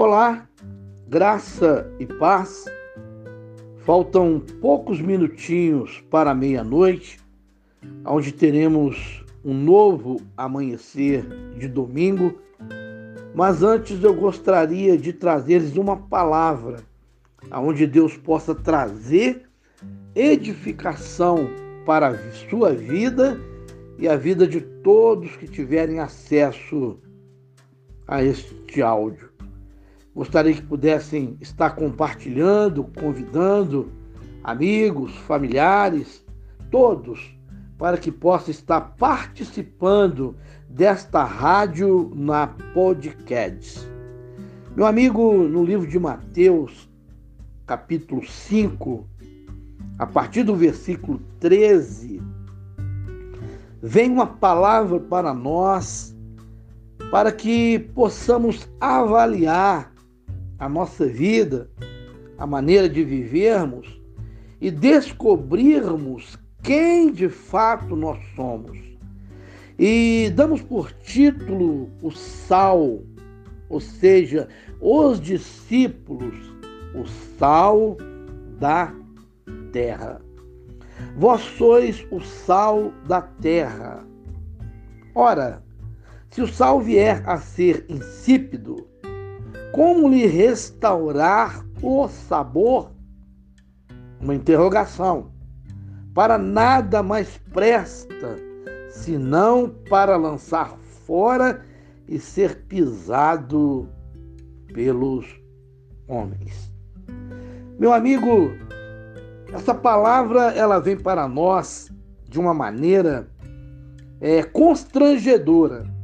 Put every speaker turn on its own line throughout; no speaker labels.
Olá, graça e paz. Faltam poucos minutinhos para meia-noite, onde teremos um novo amanhecer de domingo. Mas antes eu gostaria de trazer-lhes uma palavra aonde Deus possa trazer edificação para a sua vida e a vida de todos que tiverem acesso a este áudio. Gostaria que pudessem estar compartilhando, convidando amigos, familiares, todos, para que possa estar participando desta rádio na podcast. Meu amigo, no livro de Mateus, capítulo 5, a partir do versículo 13, vem uma palavra para nós, para que possamos avaliar a nossa vida, a maneira de vivermos e descobrirmos quem de fato nós somos. E damos por título o sal, ou seja, os discípulos, o sal da terra. Vós sois o sal da terra. Ora, se o sal vier a ser insípido, como lhe restaurar o sabor? Uma interrogação. Para nada mais presta, senão para lançar fora e ser pisado pelos homens. Meu amigo, essa palavra ela vem para nós de uma maneira é, constrangedora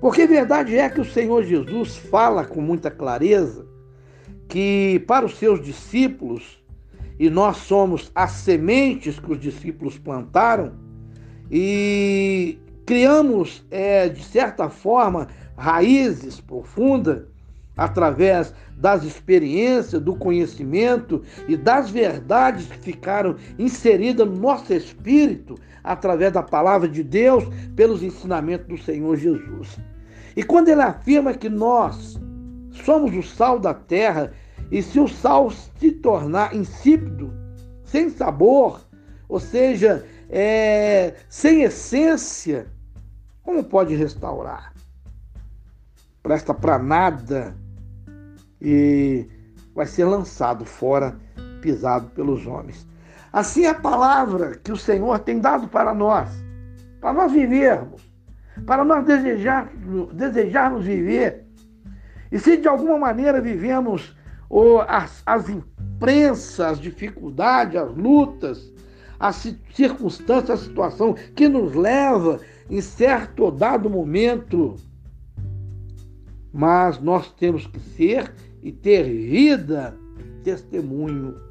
porque verdade é que o Senhor Jesus fala com muita clareza que para os seus discípulos, e nós somos as sementes que os discípulos plantaram, e criamos, é, de certa forma, raízes profundas através das experiências, do conhecimento e das verdades que ficaram inseridas no nosso espírito através da palavra de Deus, pelos ensinamentos do Senhor Jesus. E quando ele afirma que nós somos o sal da terra, e se o sal se tornar insípido, sem sabor, ou seja, é, sem essência, como pode restaurar? Presta para nada e vai ser lançado fora, pisado pelos homens. Assim é a palavra que o Senhor tem dado para nós, para nós vivermos, para nós desejarmos, desejarmos viver. E se de alguma maneira vivemos ou as, as imprensas, as dificuldades, as lutas, as circunstâncias, a situação que nos leva em certo dado momento, mas nós temos que ser e ter vida, testemunho.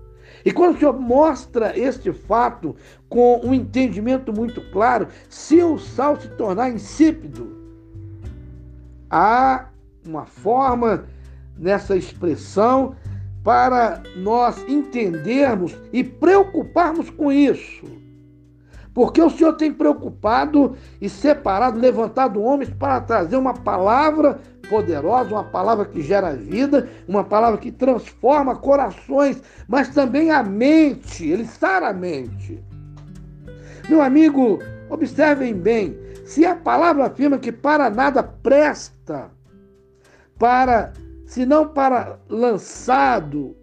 E quando o Senhor mostra este fato com um entendimento muito claro, se o sal se tornar insípido, há uma forma nessa expressão para nós entendermos e preocuparmos com isso. Porque o Senhor tem preocupado e separado, levantado homens para trazer uma palavra poderosa, uma palavra que gera vida, uma palavra que transforma corações, mas também a mente, ele sara a mente. Meu amigo, observem bem, se a palavra afirma que para nada presta, para, senão para lançado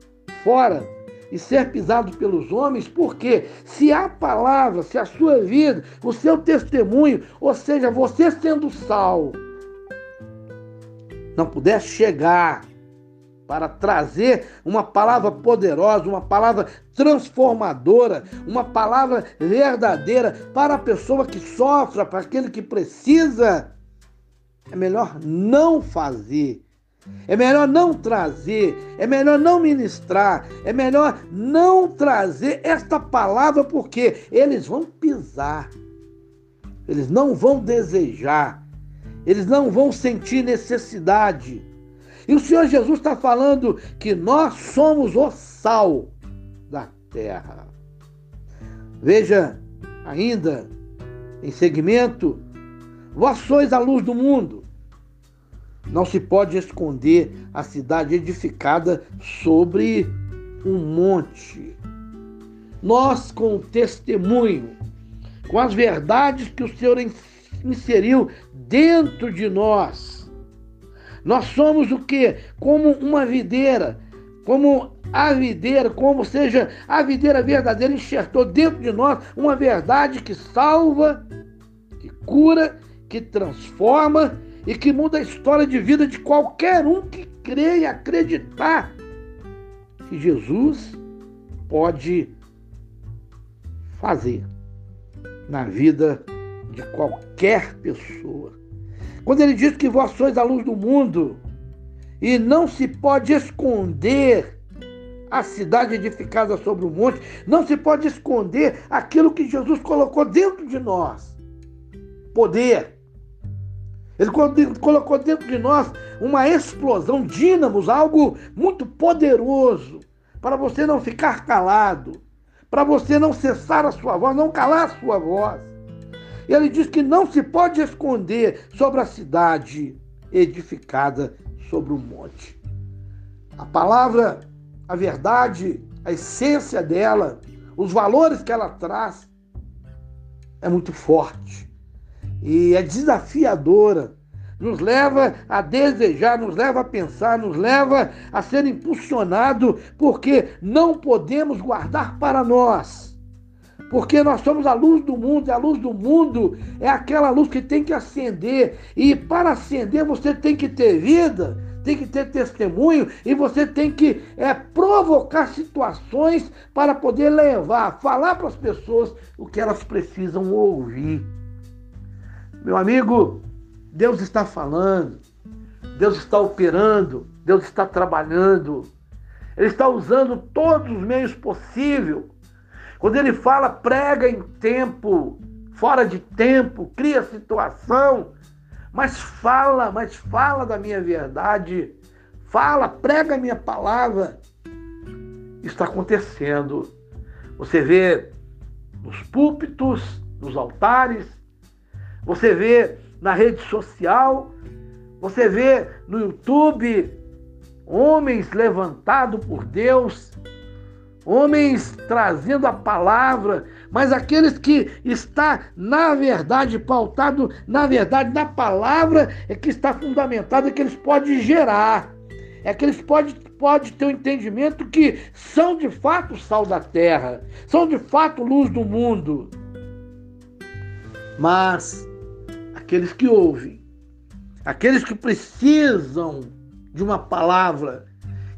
fora e ser pisado pelos homens, porque se a palavra, se a sua vida, o seu testemunho, ou seja, você sendo sal, não pudesse chegar para trazer uma palavra poderosa, uma palavra transformadora, uma palavra verdadeira para a pessoa que sofre, para aquele que precisa, é melhor não fazer. É melhor não trazer, é melhor não ministrar, é melhor não trazer esta palavra porque eles vão pisar, eles não vão desejar, eles não vão sentir necessidade. E o Senhor Jesus está falando que nós somos o sal da terra. Veja ainda, em segmento, vós sois a luz do mundo. Não se pode esconder a cidade edificada sobre um monte. Nós, com o testemunho, com as verdades que o Senhor inseriu dentro de nós, nós somos o que? Como uma videira, como a videira, como seja a videira verdadeira, enxertou dentro de nós uma verdade que salva, que cura, que transforma e que muda a história de vida de qualquer um que crê e acreditar que Jesus pode fazer na vida de qualquer pessoa. Quando ele diz que vós sois a luz do mundo e não se pode esconder a cidade edificada sobre o monte, não se pode esconder aquilo que Jesus colocou dentro de nós. Poder, ele colocou dentro de nós uma explosão, dínamos, algo muito poderoso, para você não ficar calado, para você não cessar a sua voz, não calar a sua voz. Ele diz que não se pode esconder sobre a cidade edificada sobre o monte. A palavra, a verdade, a essência dela, os valores que ela traz, é muito forte e é desafiadora, nos leva a desejar, nos leva a pensar, nos leva a ser impulsionado, porque não podemos guardar para nós. Porque nós somos a luz do mundo, e a luz do mundo é aquela luz que tem que acender. E para acender você tem que ter vida, tem que ter testemunho e você tem que é, provocar situações para poder levar, falar para as pessoas o que elas precisam ouvir. Meu amigo, Deus está falando, Deus está operando, Deus está trabalhando. Ele está usando todos os meios possíveis. Quando ele fala, prega em tempo, fora de tempo, cria situação, mas fala, mas fala da minha verdade, fala, prega a minha palavra. Está acontecendo. Você vê nos púlpitos, nos altares, você vê na rede social, você vê no YouTube homens levantados por Deus, homens trazendo a palavra, mas aqueles que está na verdade pautado na verdade na palavra é que está fundamentado é que eles podem gerar, é que eles podem pode ter o um entendimento que são de fato sal da terra, são de fato luz do mundo. Mas aqueles que ouvem, aqueles que precisam de uma palavra,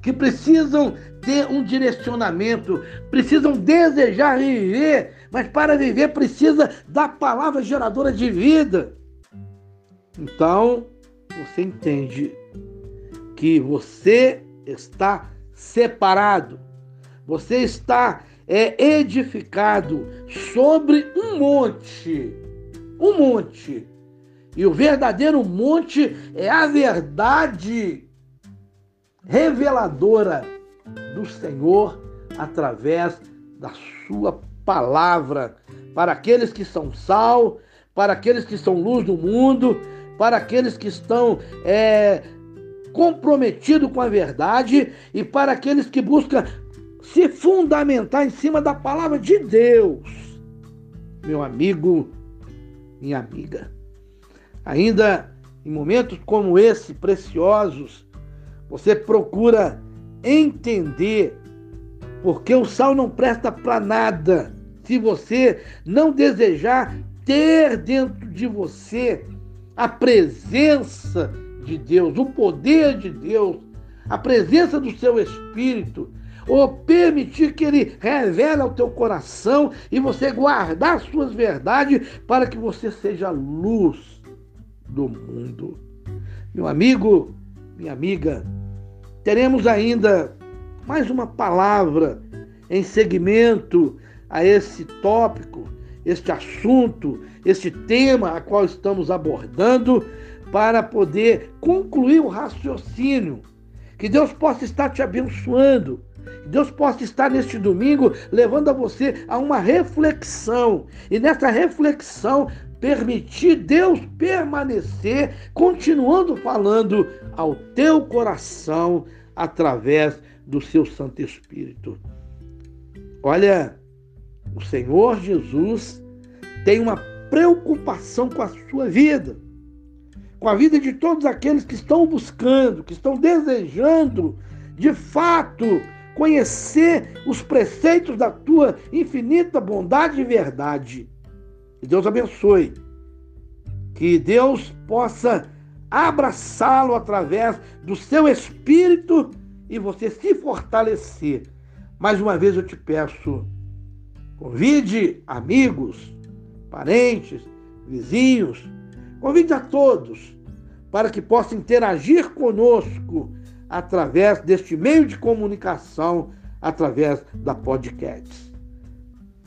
que precisam ter um direcionamento, precisam desejar viver, mas para viver precisa da palavra geradora de vida. Então, você entende que você está separado, você está é, edificado sobre um monte, um monte. E o verdadeiro monte é a verdade reveladora do Senhor através da sua palavra para aqueles que são sal, para aqueles que são luz do mundo, para aqueles que estão é, comprometidos com a verdade e para aqueles que buscam se fundamentar em cima da palavra de Deus. Meu amigo, minha amiga. Ainda em momentos como esse, preciosos, você procura entender porque o sal não presta para nada se você não desejar ter dentro de você a presença de Deus, o poder de Deus, a presença do seu Espírito, ou permitir que ele revele ao teu coração e você guardar suas verdades para que você seja luz do mundo. Meu amigo, minha amiga, teremos ainda mais uma palavra em segmento a esse tópico, este assunto, este tema a qual estamos abordando, para poder concluir o raciocínio. Que Deus possa estar te abençoando. Que Deus possa estar neste domingo levando a você a uma reflexão. E nessa reflexão permitir Deus permanecer, continuando falando ao teu coração através do seu Santo Espírito. Olha, o Senhor Jesus tem uma preocupação com a sua vida, com a vida de todos aqueles que estão buscando, que estão desejando, de fato, conhecer os preceitos da tua infinita bondade e verdade. Que Deus abençoe. Que Deus possa abraçá-lo através do seu espírito e você se fortalecer. Mais uma vez eu te peço, convide amigos, parentes, vizinhos, convide a todos para que possam interagir conosco através deste meio de comunicação, através da podcast.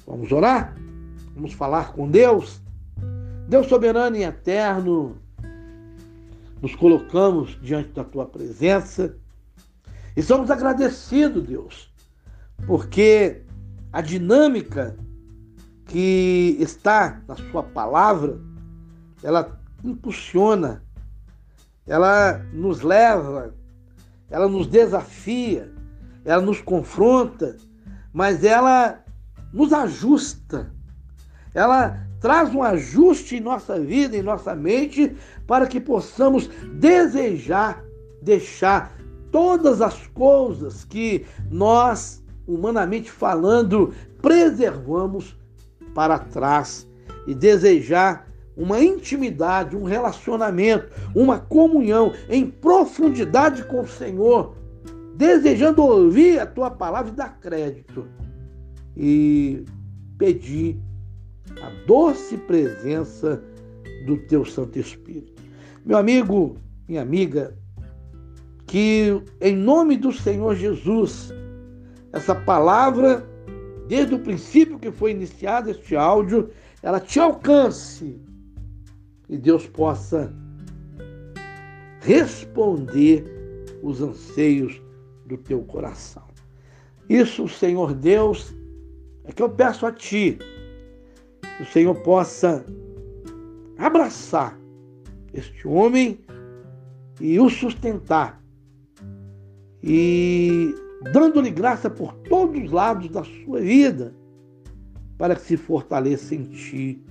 Vamos orar? Vamos falar com Deus? Deus soberano e eterno, nos colocamos diante da tua presença e somos agradecidos, Deus, porque a dinâmica que está na sua palavra, ela impulsiona, ela nos leva, ela nos desafia, ela nos confronta, mas ela nos ajusta ela traz um ajuste em nossa vida, em nossa mente, para que possamos desejar deixar todas as coisas que nós, humanamente falando, preservamos para trás e desejar uma intimidade, um relacionamento, uma comunhão em profundidade com o Senhor, desejando ouvir a tua palavra e dar crédito. E pedir a doce presença do teu Santo Espírito. Meu amigo, minha amiga, que em nome do Senhor Jesus, essa palavra, desde o princípio que foi iniciado este áudio, ela te alcance e Deus possa responder os anseios do teu coração. Isso, Senhor Deus, é que eu peço a Ti o Senhor possa abraçar este homem e o sustentar, e dando-lhe graça por todos os lados da sua vida, para que se fortaleça em ti,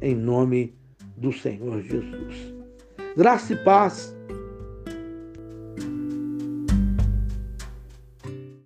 em nome do Senhor Jesus. Graça e paz